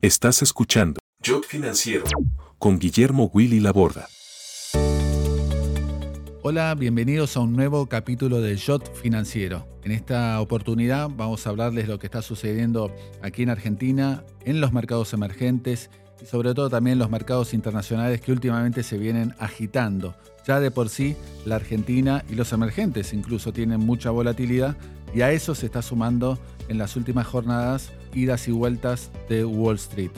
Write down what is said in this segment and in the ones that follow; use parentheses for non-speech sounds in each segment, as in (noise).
Estás escuchando Jot Financiero con Guillermo Willy Laborda. Hola, bienvenidos a un nuevo capítulo de Jot Financiero. En esta oportunidad vamos a hablarles lo que está sucediendo aquí en Argentina, en los mercados emergentes y sobre todo también los mercados internacionales que últimamente se vienen agitando. Ya de por sí, la Argentina y los emergentes incluso tienen mucha volatilidad y a eso se está sumando en las últimas jornadas idas y vueltas de Wall Street.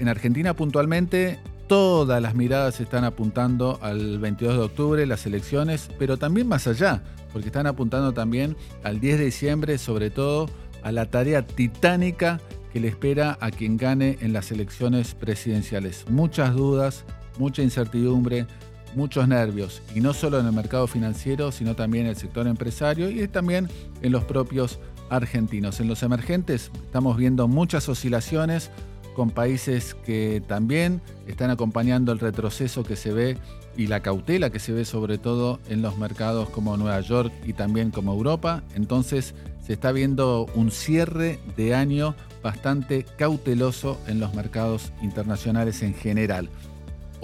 En Argentina puntualmente, todas las miradas están apuntando al 22 de octubre, las elecciones, pero también más allá, porque están apuntando también al 10 de diciembre, sobre todo a la tarea titánica que le espera a quien gane en las elecciones presidenciales. Muchas dudas, mucha incertidumbre, muchos nervios, y no solo en el mercado financiero, sino también en el sector empresario y también en los propios argentinos. En los emergentes estamos viendo muchas oscilaciones con países que también están acompañando el retroceso que se ve y la cautela que se ve sobre todo en los mercados como Nueva York y también como Europa. Entonces se está viendo un cierre de año bastante cauteloso en los mercados internacionales en general.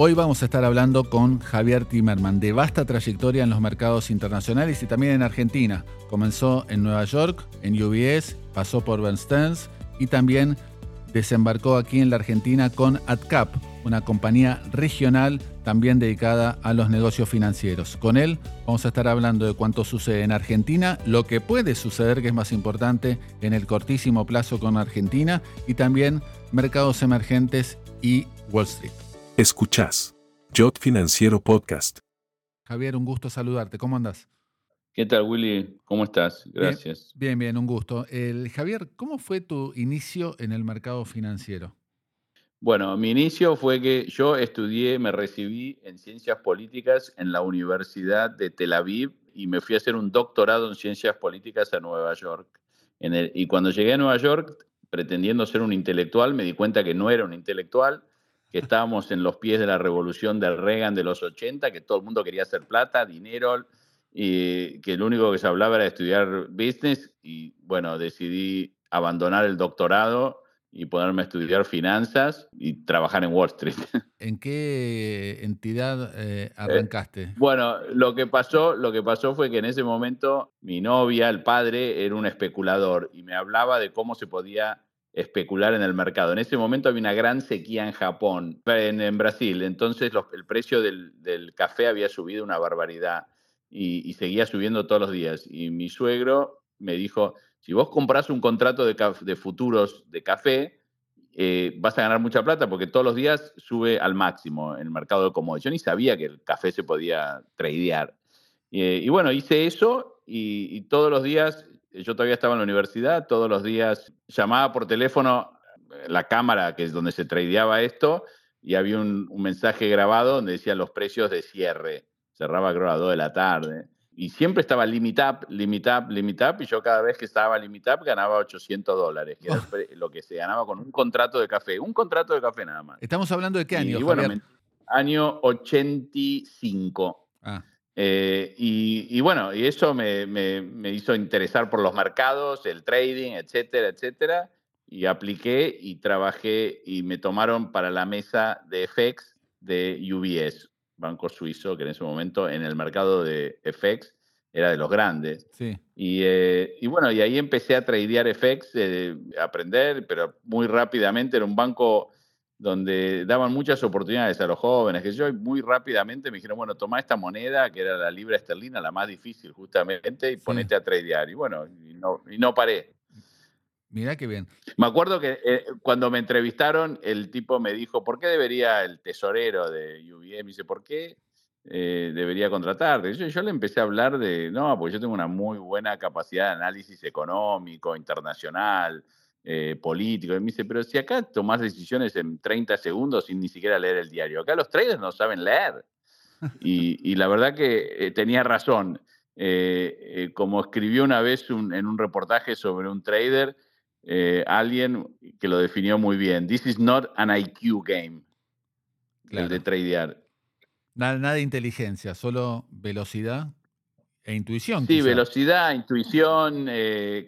Hoy vamos a estar hablando con Javier Timerman, de vasta trayectoria en los mercados internacionales y también en Argentina. Comenzó en Nueva York, en UBS, pasó por Bernstein y también desembarcó aquí en la Argentina con AdCap, una compañía regional también dedicada a los negocios financieros. Con él vamos a estar hablando de cuánto sucede en Argentina, lo que puede suceder, que es más importante, en el cortísimo plazo con Argentina y también mercados emergentes y Wall Street. Escuchás Jot Financiero Podcast. Javier, un gusto saludarte. ¿Cómo andas? ¿Qué tal, Willy? ¿Cómo estás? Gracias. Bien, bien, un gusto. El, Javier, ¿cómo fue tu inicio en el mercado financiero? Bueno, mi inicio fue que yo estudié, me recibí en ciencias políticas en la Universidad de Tel Aviv y me fui a hacer un doctorado en ciencias políticas a Nueva York. y cuando llegué a Nueva York, pretendiendo ser un intelectual, me di cuenta que no era un intelectual, que estábamos en los pies de la revolución del Reagan de los 80, que todo el mundo quería hacer plata, dinero, y que lo único que se hablaba era estudiar business y bueno, decidí abandonar el doctorado y ponerme a estudiar finanzas y trabajar en Wall Street. (laughs) ¿En qué entidad eh, arrancaste? Eh, bueno, lo que pasó, lo que pasó fue que en ese momento mi novia, el padre, era un especulador y me hablaba de cómo se podía especular en el mercado. En ese momento había una gran sequía en Japón, en, Brasil, entonces el precio del, café había subido una barbaridad y, seguía subiendo todos los días. Y mi suegro me dijo, si vos compras un contrato de, futuros de café, eh, vas a ganar mucha plata porque todos los días sube al máximo en el mercado de commodities. Yo ni sabía que el café se podía tradear. Eh, y bueno, hice eso y todos los días yo todavía estaba en la universidad, todos los días llamaba por teléfono eh, la cámara, que es donde se tradeaba esto, y había un, mensaje grabado donde decía los precios de cierre. Cerraba creo a las 2 de la tarde. Y siempre estaba limit up, limit up, limit up, y yo cada vez que estaba limit up ganaba 800 dólares, que era lo que se ganaba con un contrato de café. Un contrato de café nada más. ¿Estamos hablando de qué año? Y, bueno, año 85. Ah. Eh, y, bueno, y eso me, hizo interesar por los mercados, el trading, etcétera, etcétera. Y apliqué y trabajé y me tomaron para la mesa de FX de UBS, banco suizo, que en ese momento en el mercado de FX era de los grandes. Sí. Y, eh, bueno, y ahí empecé a tradear FX, eh, aprender, pero muy rápidamente. Era un banco donde daban muchas oportunidades a los jóvenes, que yo muy rápidamente me dijeron, bueno, toma esta moneda, que era la libra esterlina, la más difícil justamente, y ponete a tradear. Y bueno, y no, y no paré. Mira qué bien. Me acuerdo que eh, cuando me entrevistaron, el tipo me dijo, ¿por qué debería el tesorero de UBM? Me dice, ¿por qué eh, debería contratarte? Yo, yo le empecé a hablar de, no, porque yo tengo una muy buena capacidad de análisis económico, internacional, eh, político. Y me dice, pero si acá tomás decisiones en 30 segundos sin ni siquiera leer el diario. Acá los traders no saben leer. Y, la verdad que eh, tenía razón. Eh, como escribió una vez en un reportaje sobre un trader, alguien que lo definió muy bien. This is not an IQ game. El de tradear. Nada, nada, de inteligencia, solo velocidad e intuición. Sí, velocidad, intuición,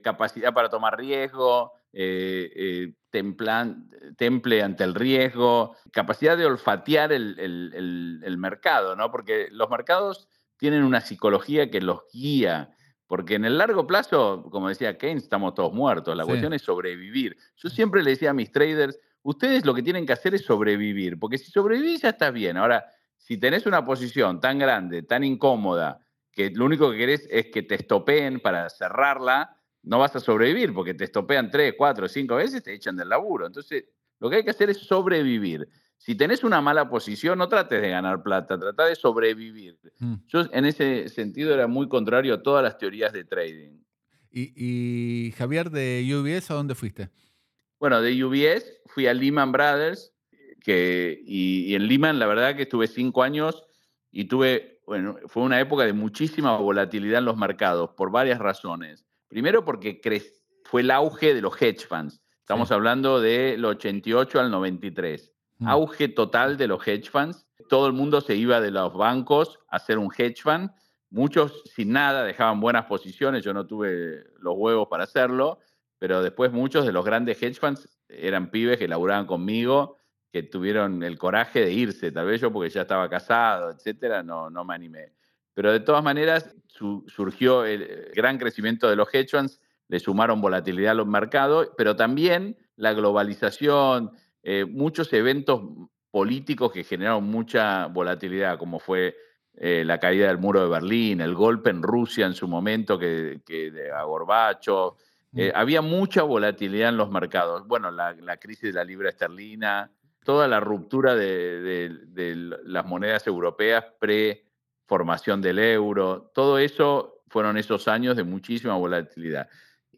capacidad para tomar riesgo, eh, temple ante el riesgo, capacidad de olfatear el, mercado, ¿no? Porque los mercados tienen una psicología que los guía. Porque en el largo plazo, como decía Keynes, estamos todos muertos. La cuestión es sobrevivir. Yo siempre le decía a mis traders, ustedes lo que tienen que hacer es sobrevivir, porque si sobrevivís ya estás bien. Ahora, si tenés una posición tan grande, tan incómoda, que lo único que querés es que te estopeen para cerrarla, no vas a sobrevivir porque te estopean tres, cuatro, cinco veces, te echan del laburo. Entonces, lo que hay que hacer es sobrevivir. Si tenés una mala posición, no trates de ganar plata, trata de sobrevivir. Mm. Yo en ese sentido era muy contrario a todas las teorías de trading. ¿Y, Javier, de UBS, a dónde fuiste? Bueno, de UBS fui a Lehman Brothers, que, y, y en Lehman la verdad que estuve cinco años y tuve, bueno, fue una época de muchísima volatilidad en los mercados por varias razones. Primero porque fue el auge de los hedge funds. Estamos hablando del 88 al 93. Mm. Auge total de los hedge funds. Todo el mundo se iba de los bancos a hacer un hedge fund. Muchos sin nada dejaban buenas posiciones. Yo no tuve los huevos para hacerlo. Pero después muchos de los grandes hedge funds eran pibes que laburaban conmigo, que tuvieron el coraje de irse. Tal vez yo porque ya estaba casado, etcétera, no, no me animé. Pero de todas maneras surgió el gran crecimiento de los hedge funds, le sumaron volatilidad a los mercados, pero también la globalización, eh, muchos eventos políticos que generaron mucha volatilidad, como fue eh, la caída del muro de Berlín, el golpe en Rusia en su momento que, de a Gorbacho. Eh, mm. había mucha volatilidad en los mercados. Bueno, la, crisis de la libra esterlina, toda la ruptura de, de las monedas europeas pre formación del euro, todo eso fueron esos años de muchísima volatilidad.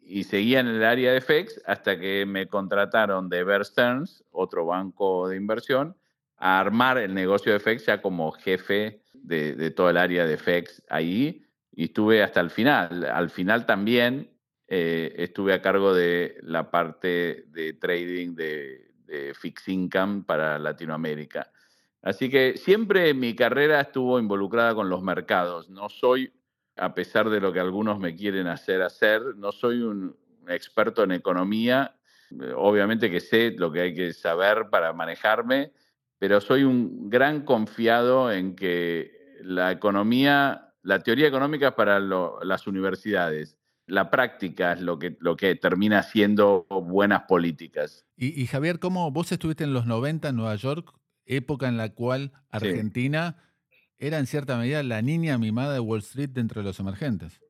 Y seguía en el área de FX hasta que me contrataron de Bear Stearns, otro banco de inversión, a armar el negocio de FX ya como jefe de, de todo el área de FX ahí y estuve hasta el final. Al final también eh, estuve a cargo de la parte de trading de, de fixed income para Latinoamérica. Así que siempre mi carrera estuvo involucrada con los mercados. No soy, a pesar de lo que algunos me quieren hacer hacer, no soy un experto en economía. Obviamente que sé lo que hay que saber para manejarme, pero soy un gran confiado en que la economía, la teoría económica es para las universidades. La práctica es lo que, lo que termina siendo buenas políticas. Y, y Javier, ¿cómo vos estuviste en los 90 en Nueva York? Época en la cual Argentina era en cierta medida la niña mimada de Wall Street dentro de los emergentes.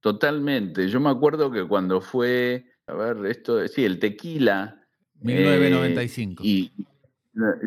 Totalmente. Yo me acuerdo que cuando fue, a ver, esto, sí, el tequila. 1995. Eh, y,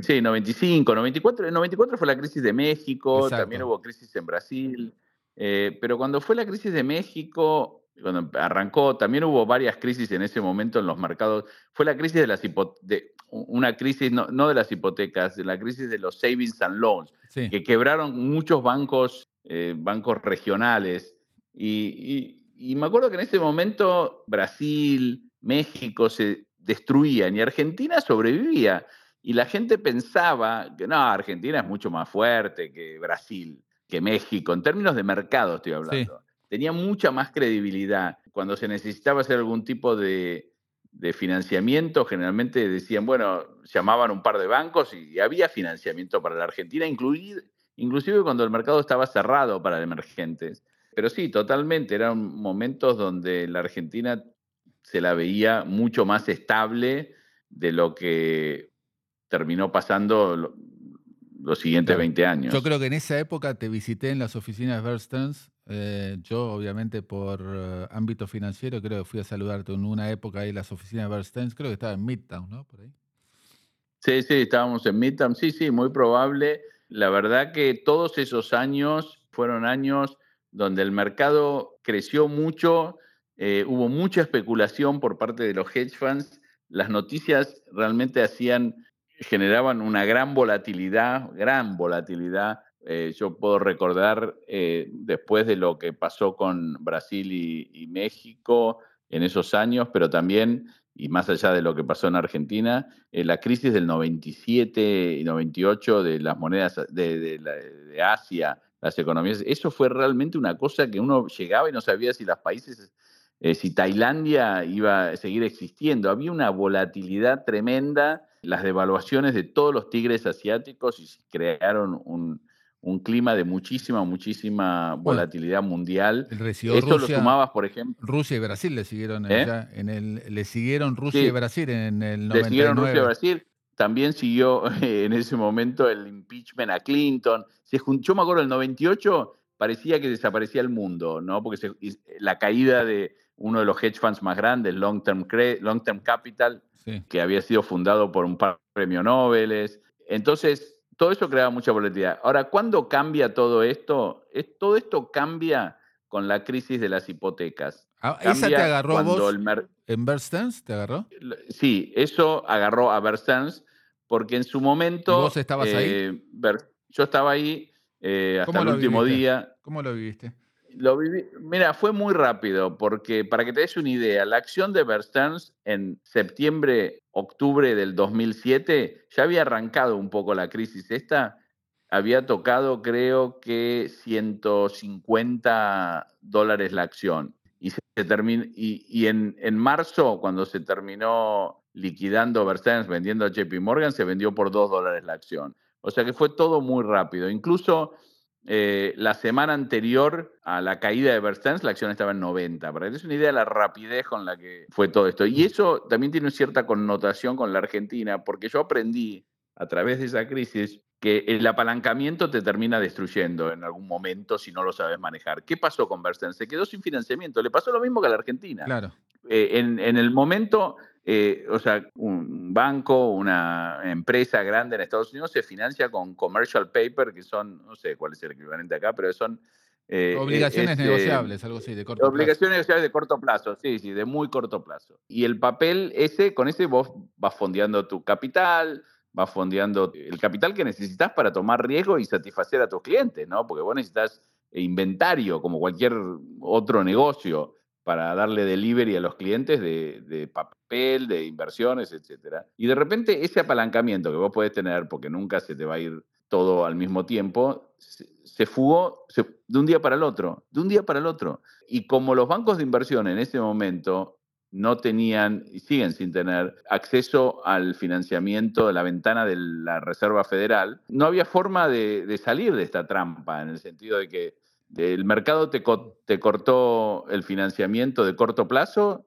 sí, 95, 94. 94 fue la crisis de México, también hubo crisis en Brasil. Eh, pero cuando fue la crisis de México, cuando arrancó, también hubo varias crisis en ese momento en los mercados. Fue la crisis de las hipotecas una crisis no, de las hipotecas, de la crisis de los savings and loans, que quebraron muchos bancos, eh, bancos regionales. Y, me acuerdo que en ese momento Brasil, México se destruían y Argentina sobrevivía. Y la gente pensaba que no, Argentina es mucho más fuerte que Brasil, que México, en términos de mercado estoy hablando. Tenía mucha más credibilidad. Cuando se necesitaba hacer algún tipo de, de financiamiento, generalmente decían, bueno, llamaban un par de bancos y había financiamiento para la Argentina, inclusive cuando el mercado estaba cerrado para emergentes. Pero sí, totalmente, eran momentos donde la Argentina se la veía mucho más estable de lo que terminó pasando los siguientes 20 años. Yo creo que en esa época te visité en las oficinas de eh, yo, obviamente, por eh, ámbito financiero, creo que fui a saludarte en una época ahí las oficinas de Bear creo que estaba en Midtown, ¿no? Por ahí. Sí, sí, estábamos en Midtown, sí, sí, muy probable. La verdad que todos esos años fueron años donde el mercado creció mucho, eh, hubo mucha especulación por parte de los hedge funds, las noticias realmente hacían, generaban una gran volatilidad, gran volatilidad eh, yo puedo recordar eh, después de lo que pasó con Brasil y, México en esos años, pero también, y más allá de lo que pasó en Argentina, eh, la crisis del 97 y 98 de las monedas de, de, Asia, las economías, eso fue realmente una cosa que uno llegaba y no sabía si los países eh, si Tailandia iba a seguir existiendo. Había una volatilidad tremenda, las devaluaciones de todos los tigres asiáticos y crearon un, clima de muchísima, muchísima volatilidad mundial. Esto lo sumabas, por ejemplo. Rusia y Brasil le siguieron ¿Eh? en el, le siguieron Rusia y Brasil en el 99. Le siguieron Rusia y Brasil. También siguió (laughs) en ese momento el impeachment a Clinton. Se yo me acuerdo, el 98 parecía que desaparecía el mundo, ¿no? Porque la caída de, uno de los hedge funds más grandes, Long Term, Long Term Capital, que había sido fundado por un par de premios Nobel. Entonces, todo eso creaba mucha volatilidad. Ahora, ¿cuándo cambia todo esto? Es, todo esto cambia con la crisis de las hipotecas. Ah, ¿Esa te agarró vos en Bear ¿Te agarró? Sí, eso agarró a Bear porque en su momento... vos estabas ahí? Eh, yo estaba ahí eh, hasta el último día. ¿Cómo lo viviste? Lo mira, fue muy rápido, porque para que te des una idea, la acción de Bear en septiembre, octubre del 2007 ya había arrancado un poco la crisis esta, había tocado creo que 150 dólares la acción. Y, se terminó, y, en, marzo, cuando se terminó liquidando Bear vendiendo a JP Morgan, se vendió por 2 dólares la acción. O sea que fue todo muy rápido. Incluso eh, la semana anterior a la caída de Berstens, la acción estaba en 90. Para que te una idea de la rapidez con la que fue todo esto. Y eso también tiene cierta connotación con la Argentina, porque yo aprendí a través de esa crisis que el apalancamiento te termina destruyendo en algún momento si no lo sabes manejar. ¿Qué pasó con Bersten? Se quedó sin financiamiento. Le pasó lo mismo que a la Argentina. Claro. Eh, en, en, el momento eh, o sea, un banco, una empresa grande en Estados Unidos se financia con commercial paper, que son, no sé cuál es el equivalente acá, pero son... Eh, obligaciones este, negociables, algo así, de corto plazo. Obligaciones negociables de corto plazo, sí, sí, de muy corto plazo. Y el papel ese, con ese vos vas fondeando tu capital, vas fondeando el capital que necesitas para tomar riesgo y satisfacer a tus clientes, ¿no? Porque vos necesitas inventario, como cualquier otro negocio para darle delivery a los clientes de, papel, de inversiones, etcétera. Y de repente ese apalancamiento que vos podés tener, porque nunca se te va a ir todo al mismo tiempo, se, fugó de un día para el otro, de un día para el otro. Y como los bancos de inversión en ese momento no tenían y siguen sin tener acceso al financiamiento de la ventana de la Reserva Federal, no había forma de salir de esta trampa, en el sentido de que el mercado te, te cortó el financiamiento de corto plazo,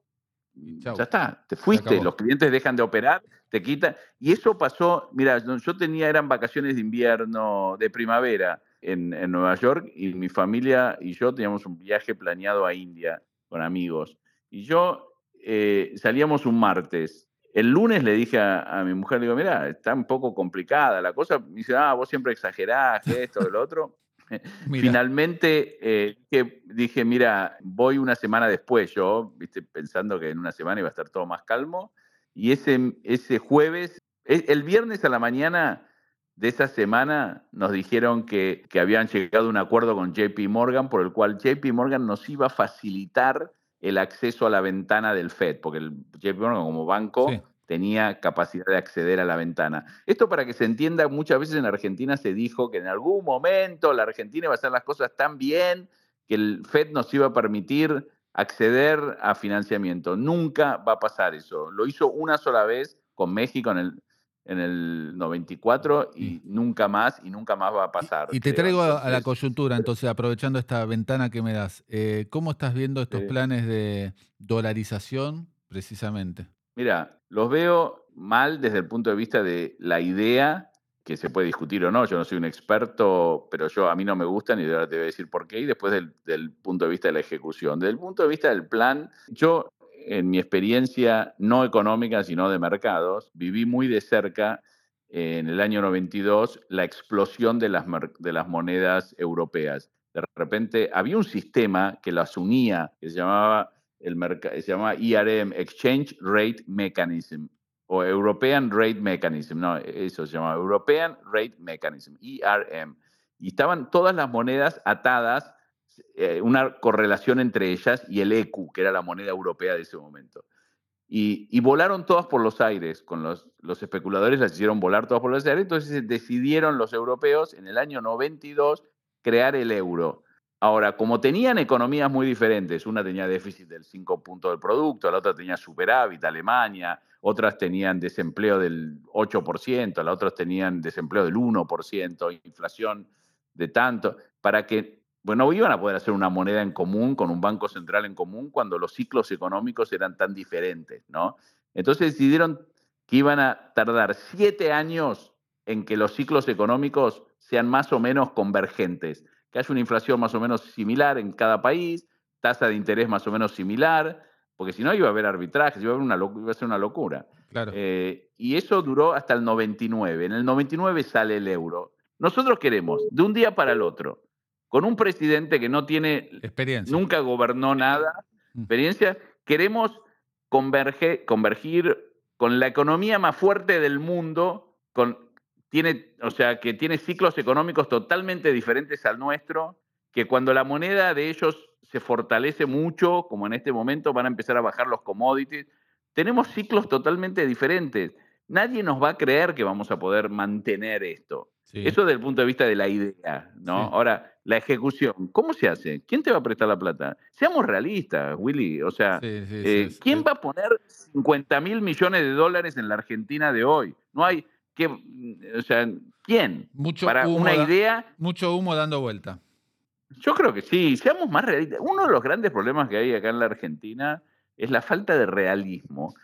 ya está, te fuiste, los clientes dejan de operar, te quitan. Y eso pasó, mira, yo tenía, eran vacaciones de invierno, de primavera en, Nueva York y mi familia y yo teníamos un viaje planeado a India con amigos. Y yo eh, salíamos un martes. El lunes le dije a, mi mujer, digo, mira, está un poco complicada la cosa. Me dice, ah, vos siempre exagerás, esto, lo otro. (laughs) Finalmente eh, dije, mira, voy una semana después, yo, viste, pensando que en una semana iba a estar todo más calmo. Y ese, ese jueves, e, el viernes a la mañana de esa semana nos dijeron que, que habían llegado a un acuerdo con JP Morgan por el cual JP Morgan nos iba a facilitar el acceso a la ventana del Fed, porque el JP Morgan como banco tenía capacidad de acceder a la ventana. Esto para que se entienda, muchas veces en Argentina se dijo que en algún momento la Argentina iba a hacer las cosas tan bien que el FED nos iba a permitir acceder a financiamiento. Nunca va a pasar eso. Lo hizo una sola vez con México en el, en el 94 y nunca más y nunca más va a pasar. Y, te traigo a, la coyuntura, entonces, aprovechando esta ventana que me das, eh, ¿cómo estás viendo estos planes de dolarización precisamente? Mira, los veo mal desde el punto de vista de la idea, que se puede discutir o no, yo no soy un experto, pero yo a mí no me gustan y ahora te voy a decir por qué, y después del, punto de vista de la ejecución. Desde el punto de vista del plan, yo en mi experiencia no económica, sino de mercados, viví muy de cerca en el año 92 la explosión de las, de las monedas europeas. De repente había un sistema que las unía, que se llamaba el se llama ERM, Exchange Rate Mechanism, o European Rate Mechanism, no, eso se llama European Rate Mechanism, ERM. Y estaban todas las monedas atadas, eh, una correlación entre ellas y el ECU, que era la moneda europea de ese momento. Y, volaron todas por los aires, con los, los, especuladores las hicieron volar todas por los aires, entonces decidieron los europeos en el año 92 crear el euro. Ahora, como tenían economías muy diferentes, una tenía déficit del 5 puntos del producto, la otra tenía superávit, Alemania, otras tenían desempleo del 8%, las otras tenían desempleo del 1%, inflación de tanto, para que, bueno, iban a poder hacer una moneda en común con un banco central en común cuando los ciclos económicos eran tan diferentes, ¿no? Entonces decidieron que iban a tardar siete años en que los ciclos económicos sean más o menos convergentes, que haya una inflación más o menos similar en cada país, tasa de interés más o menos similar, porque si no iba a haber arbitrajes, iba a, una, iba a ser una locura. Claro. Eh, y eso duró hasta el 99. En el 99 sale el euro. Nosotros queremos, de un día para el otro, con un presidente que no tiene, experiencia. nunca gobernó nada, Mm. experiencia, queremos converge, convergir con la economía más fuerte del mundo, con, tiene, o sea, que tiene ciclos económicos totalmente diferentes al nuestro, que cuando la moneda de ellos se fortalece mucho, como en este momento van a empezar a bajar los commodities, tenemos ciclos totalmente diferentes. Nadie nos va a creer que vamos a poder mantener esto. Sí. Eso desde el punto de vista de la idea, ¿no? Sí. Ahora, la ejecución, ¿cómo se hace? ¿Quién te va a prestar la plata? Seamos realistas, Willy. O sea, Sí, eh, ¿quién va a poner 50 mil millones de dólares en la Argentina de hoy? No hay que, o sea, ¿quién? Mucho Para humo una idea, Mucho humo dando vuelta. yo creo que sí, seamos más realistas. Uno de los grandes problemas que hay acá en la Argentina es la falta de realismo.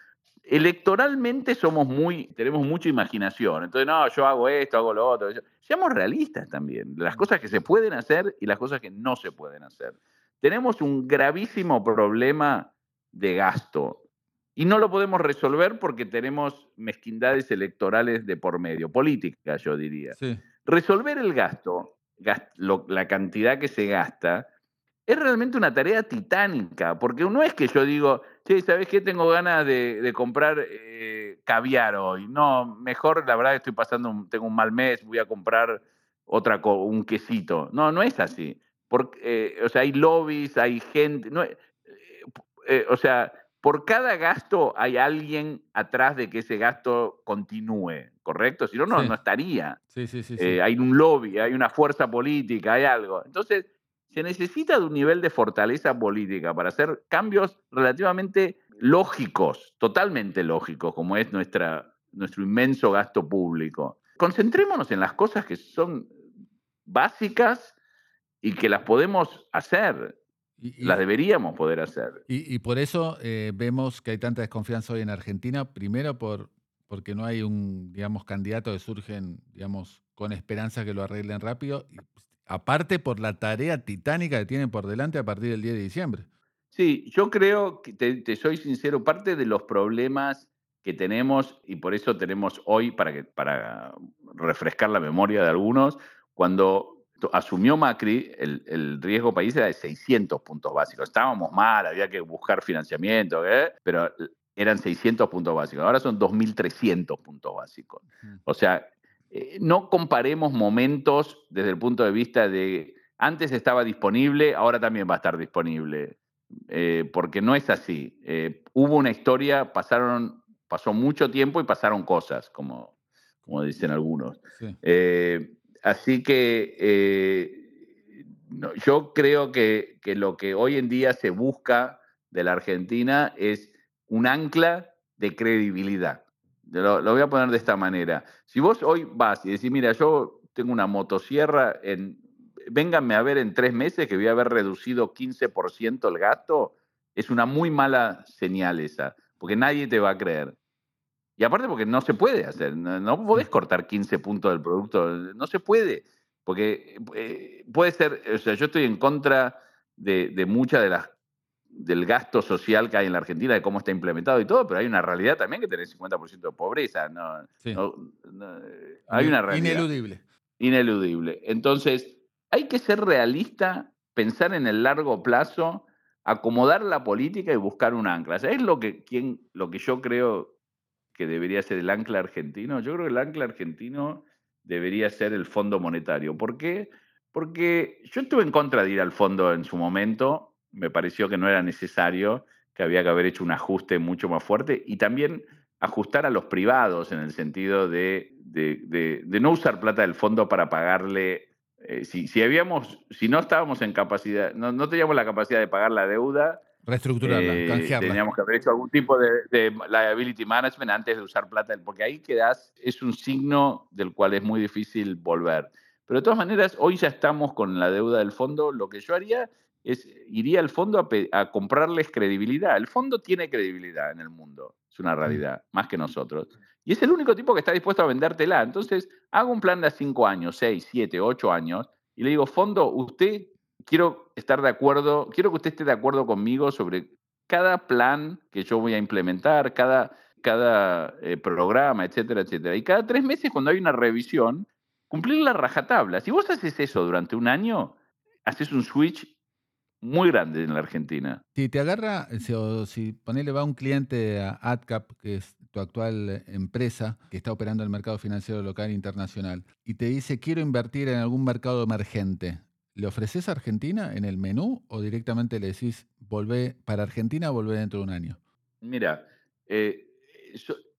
Electoralmente somos muy, tenemos mucha imaginación. Entonces, no, yo hago esto, hago lo otro. Seamos realistas también, las cosas que se pueden hacer y las cosas que no se pueden hacer. Tenemos un gravísimo problema de gasto y no lo podemos resolver porque tenemos mezquindades electorales de por medio, políticas, yo diría Sí. resolver el gasto, gas- lo- la cantidad que se gasta, es realmente una tarea titánica, porque no es que yo digo, che, ¿sabes qué? Tengo ganas de, de comprar eh, caviar hoy. No, mejor, la verdad, estoy pasando, un- tengo un mal mes, voy a comprar otra co- un quesito. No, no es así. Porque, eh, o sea, hay lobbies, hay gente. no eh, eh, o sea, por cada gasto hay alguien atrás de que ese gasto continúe, ¿correcto? Si no, no, Sí. no estaría. Sí, sí, sí. sí. Eh, hay un lobby, hay una fuerza política, hay algo. Entonces, se necesita de un nivel de fortaleza política para hacer cambios relativamente lógicos, totalmente lógicos, como es nuestra, nuestro inmenso gasto público. Concentrémonos en las cosas que son básicas y que las podemos hacer, Y- las deberíamos poder hacer. Y, y por eso eh, vemos que hay tanta desconfianza hoy en Argentina, primero por, porque no hay un, digamos, candidato que surgen, digamos, con esperanza que lo arreglen rápido, y aparte por la tarea titánica que tienen por delante a partir del 10 de diciembre. Sí, yo creo que, te, te soy sincero, parte de los problemas que tenemos, y por eso tenemos hoy, para, que, para refrescar la memoria de algunos, cuando asumió Macri, el, el riesgo país era de 600 puntos básicos. Estábamos mal, había que buscar financiamiento, ¿eh? pero eran 600 puntos básicos. Ahora son 2.300 puntos básicos. O sea, eh, no comparemos momentos desde el punto de vista de antes estaba disponible, ahora también va a estar disponible. Eh, porque no es así. Eh, hubo una historia, pasaron, pasó mucho tiempo y pasaron cosas, como, como dicen algunos. Sí. Así que eh, yo creo que, que lo que hoy en día se busca de la Argentina es un ancla de credibilidad. Lo, lo voy a poner de esta manera. Si vos hoy vas y decís, mira, yo tengo una motosierra, en, vénganme a ver en tres meses que voy a haber reducido 15% el gasto, es una muy mala señal esa, porque nadie te va a creer. Y aparte porque no se puede hacer, no, no podés cortar 15 puntos del producto, no se puede, porque eh, puede ser, o sea, yo estoy en contra de, de muchas de las del gasto social que hay en la Argentina, de cómo está implementado y todo, pero hay una realidad también que tenés 50% de pobreza, no, Sí. no, no, hay una realidad Ineludible. ineludible. Entonces, hay que ser realista, pensar en el largo plazo, acomodar la política y buscar un ancla. ¿Sabes lo que, quién, lo que yo creo que debería ser el ancla argentino? Yo creo que el ancla argentino debería ser el Fondo Monetario. ¿Por qué? Porque yo estuve en contra de ir al fondo en su momento, me pareció que no era necesario, que había que haber hecho un ajuste mucho más fuerte y también ajustar a los privados en el sentido de, no usar plata del fondo para pagarle eh, si, habíamos, si no estábamos en capacidad, no teníamos la capacidad de pagar la deuda, reestructurarla, eh, Teníamos que haber hecho algún tipo de, de, liability management antes de usar plata, porque ahí quedas, es un signo del cual es muy difícil volver. Pero de todas maneras, hoy ya estamos con la deuda del fondo. Lo que yo haría es, iría al fondo a, a comprarles credibilidad. El fondo tiene credibilidad en el mundo, es una realidad, más que nosotros. Y es el único tipo que está dispuesto a vendértela. Entonces, hago un plan de 5 años, 6, 7, 8 años, y le digo, fondo, usted quiero estar de acuerdo, quiero que usted esté de acuerdo conmigo sobre cada plan que yo voy a implementar, cada, cada eh, programa, etcétera, etcétera. Y cada tres meses, cuando hay una revisión, cumplir la rajatabla. Si vos haces eso durante un año, haces un switch muy grande en la Argentina. Si te agarra, o si ponele va un cliente a AdCap, que es tu actual empresa, que está operando el mercado financiero local e internacional, y te dice, quiero invertir en algún mercado emergente, ¿Le ofreces a Argentina en el menú o directamente le decís, volvé para Argentina, volvé dentro de un año? Mira, eh,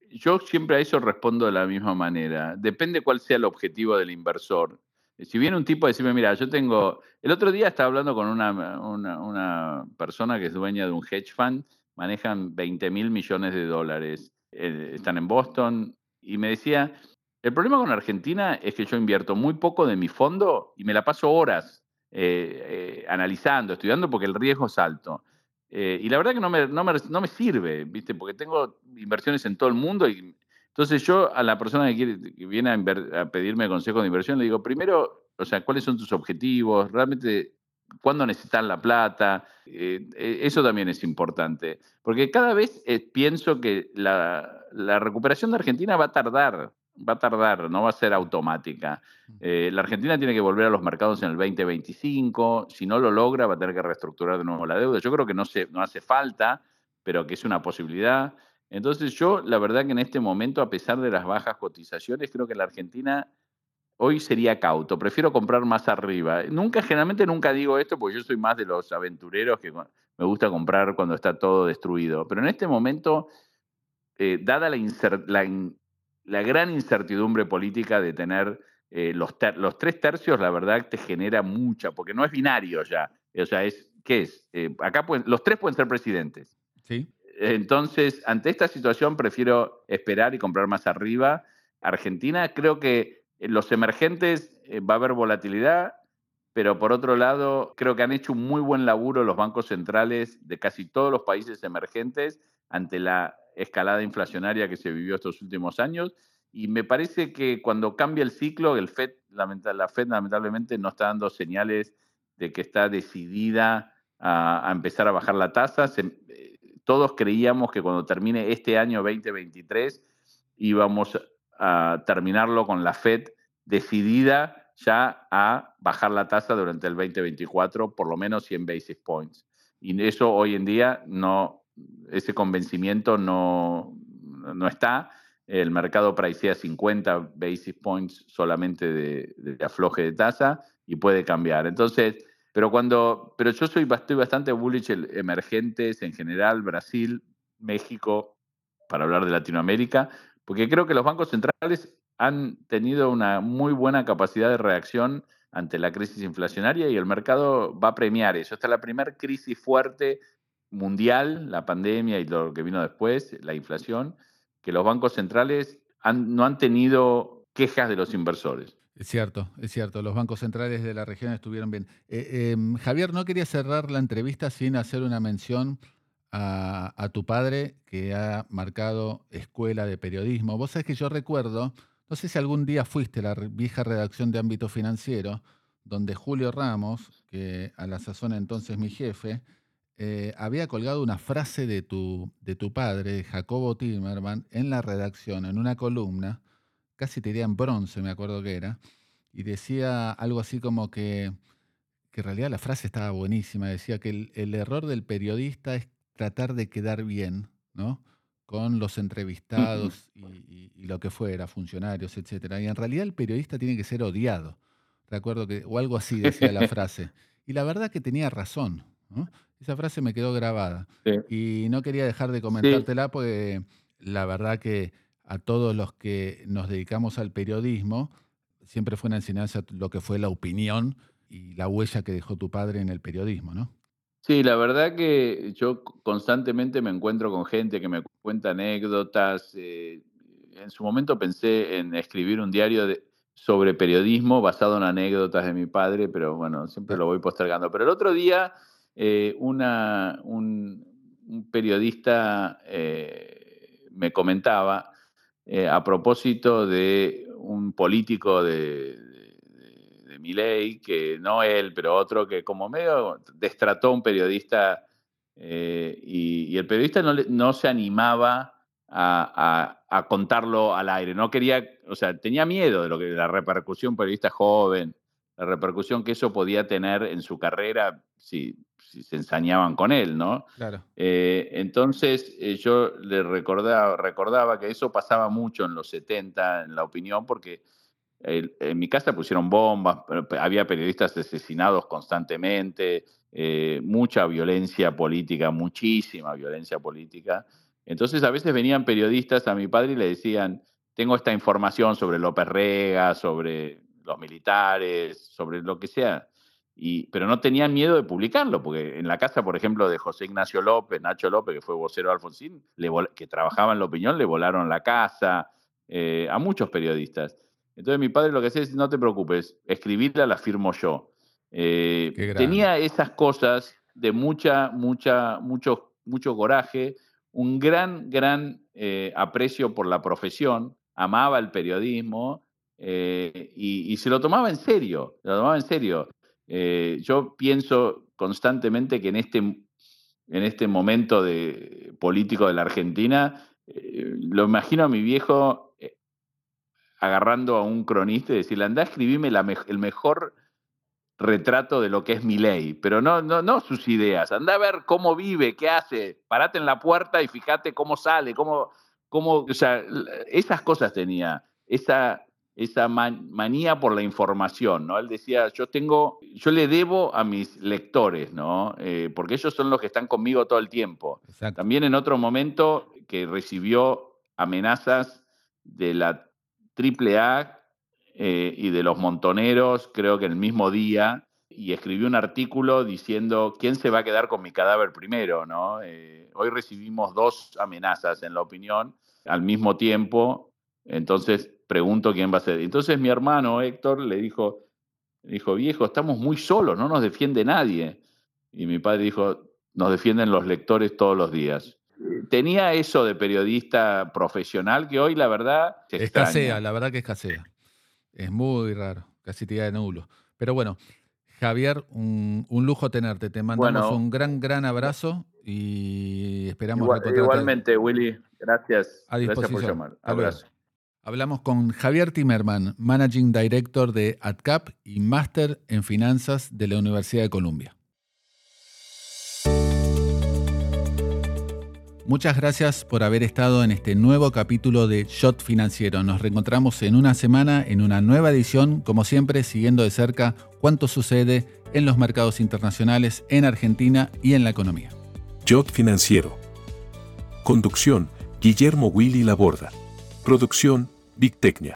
yo, siempre a eso respondo de la misma manera. Depende cuál sea el objetivo del inversor. Si viene un tipo a decirme, mira, yo tengo... El otro día estaba hablando con una, una, persona que es dueña de un hedge fund, manejan 20 mil millones de dólares, eh, están en Boston, y me decía, el problema con Argentina es que yo invierto muy poco de mi fondo y me la paso horas eh, eh, analizando, estudiando, porque el riesgo es alto. Eh, y la verdad que no me, no, me, no me, sirve, ¿viste? Porque tengo inversiones en todo el mundo y entonces yo a la persona que, quiere, que viene a, pedirme consejo de inversión le digo, primero, o sea, ¿cuáles son tus objetivos? Realmente, ¿cuándo necesitas la plata? eso también es importante, porque cada vez pienso que la, la recuperación de Argentina va a tardar, va a tardar, no va a ser automática. Eh, la Argentina tiene que volver a los mercados en el 2025. Si no lo logra, va a tener que reestructurar de nuevo la deuda. Yo creo que no, se, no hace falta, pero que es una posibilidad. Entonces yo, la verdad que en este momento, a pesar de las bajas cotizaciones, creo que la Argentina hoy sería cauto. Prefiero comprar más arriba. Nunca, generalmente nunca digo esto porque yo soy más de los aventureros que me gusta comprar cuando está todo destruido. Pero en este momento, eh, dada la, la, la gran incertidumbre política de tener eh, los, los, tres tercios, la verdad, te genera mucha, porque no es binario ya. O sea, es, ¿qué es? Eh, acá pueden, los tres pueden ser presidentes. Sí. Entonces, ante esta situación, prefiero esperar y comprar más arriba. Argentina, creo que en los emergentes eh, va a haber volatilidad, pero por otro lado, creo que han hecho un muy buen laburo los bancos centrales de casi todos los países emergentes ante la escalada inflacionaria que se vivió estos últimos años. Y me parece que cuando cambia el ciclo, el FED, la FED lamentablemente no está dando señales de que está decidida a, empezar a bajar la tasa. Eh, todos creíamos que cuando termine este año 2023 íbamos a terminarlo con la FED decidida ya a bajar la tasa durante el 2024, por lo menos 100 basis points. Y eso hoy en día no, ese convencimiento no, no está. El mercado pricea 50 basis points solamente de, afloje de tasa y puede cambiar. Entonces, pero cuando, pero yo soy, estoy bastante bullish emergentes en general, Brasil, México, para hablar de Latinoamérica, porque creo que los bancos centrales han tenido una muy buena capacidad de reacción ante la crisis inflacionaria y el mercado va a premiar eso. Esta es la primera crisis fuerte mundial, la pandemia y lo que vino después, la inflación, que los bancos centrales no han tenido quejas de los inversores. Es cierto, es cierto. Los bancos centrales de la región estuvieron bien. Eh, em, Javier, no quería cerrar la entrevista sin hacer una mención a, a, tu padre que ha marcado escuela de periodismo. Vos sabés que yo recuerdo, no sé si algún día fuiste a la vieja redacción de ámbito financiero, donde Julio Ramos, que a la sazón entonces mi jefe, eh, había colgado una frase de tu, de tu padre, Jacobo Timmerman, en la redacción, en una columna, casi te diría en bronce, me acuerdo que era, y decía algo así como que, que en realidad la frase estaba buenísima, decía que el, error del periodista es tratar de quedar bien, ¿no? con los entrevistados y, y, lo que fuera, funcionarios, etcétera. Y en realidad el periodista tiene que ser odiado. Recuerdo que, o algo así decía la (laughs) frase. Y la verdad que tenía razón. ¿No? Esa frase me quedó grabada. Y no quería dejar de comentártela porque la verdad que a todos los que nos dedicamos al periodismo, siempre fue una enseñanza lo que fue la opinión y la huella que dejó tu padre en el periodismo, ¿no? Sí, la verdad que yo constantemente me encuentro con gente que me cuenta anécdotas. Eh, en su momento pensé en escribir un diario sobre periodismo basado en anécdotas de mi padre, pero bueno, siempre lo voy postergando. Pero el otro día eh, una, un, periodista eh, me comentaba a propósito de un político de, Milei, que no él, pero otro que como medio destrató a un periodista eh, y, el periodista no, no se animaba a, contarlo al aire, no quería, o sea, tenía miedo de lo que la repercusión periodista joven, la repercusión que eso podía tener en su carrera si, se ensañaban con él, ¿no? Claro. Eh, entonces eh, yo le recordaba, recordaba que eso pasaba mucho en los 70 en la opinión porque en mi casa pusieron bombas, había periodistas asesinados constantemente, eh, mucha violencia política, muchísima violencia política. Entonces a veces venían periodistas a mi padre y le decían, tengo esta información sobre López Rega, sobre los militares, sobre lo que sea. Y, pero no tenían miedo de publicarlo, porque en la casa, por ejemplo, de José Ignacio López, Nacho López, que fue vocero de Alfonsín, que trabajaba en la opinión, le volaron la casa, eh, a muchos periodistas. Entonces mi padre lo que hacía es, no te preocupes, escribirla la firmo yo. Eh, tenía esas cosas de mucha, mucha, mucho, mucho coraje, un gran, gran eh, aprecio por la profesión, amaba el periodismo eh, y, se lo tomaba en serio, lo tomaba en serio. Yo pienso constantemente que en este, en este momento de, político de la Argentina, lo imagino a mi viejo agarrando a un cronista y decirle, anda a escribirme el mejor retrato de lo que es mi ley, pero no, no, no sus ideas, anda a ver cómo vive, qué hace, parate en la puerta y fíjate cómo sale, cómo, cómo o sea, esas cosas tenía, esa, esa manía por la información, ¿no? Él decía, yo tengo, yo le debo a mis lectores, ¿no? Eh, porque ellos son los que están conmigo todo el tiempo. También en otro momento que recibió amenazas de la Triple A eh, y de los montoneros, creo que el mismo día, y escribió un artículo diciendo quién se va a quedar con mi cadáver primero, ¿no? Eh, hoy recibimos dos amenazas en la opinión al mismo tiempo, entonces pregunto quién va a ser. Entonces mi hermano Héctor le dijo, dijo, viejo, estamos muy solos, no nos defiende nadie. Y mi padre dijo, nos defienden los lectores todos los días tenía eso de periodista profesional que hoy la verdad escasea, la verdad que escasea. Es muy raro, casi te de nulo. Pero bueno, Javier, un, lujo tenerte. Te mandamos un gran, gran abrazo y esperamos igual, Igualmente, Willy. Gracias. Gracias por llamar. Abrazo. Hablamos con Javier Timerman, Managing Director de ADCAP y Máster en Finanzas de la Universidad de Columbia. Muchas gracias por haber estado en este nuevo capítulo de Shot Financiero. Nos reencontramos en una semana en una nueva edición, como siempre siguiendo de cerca cuánto sucede en los mercados internacionales, en Argentina y en la economía. Shot Financiero. Conducción, Guillermo Willy Laborda. Producción, Big Tecnia.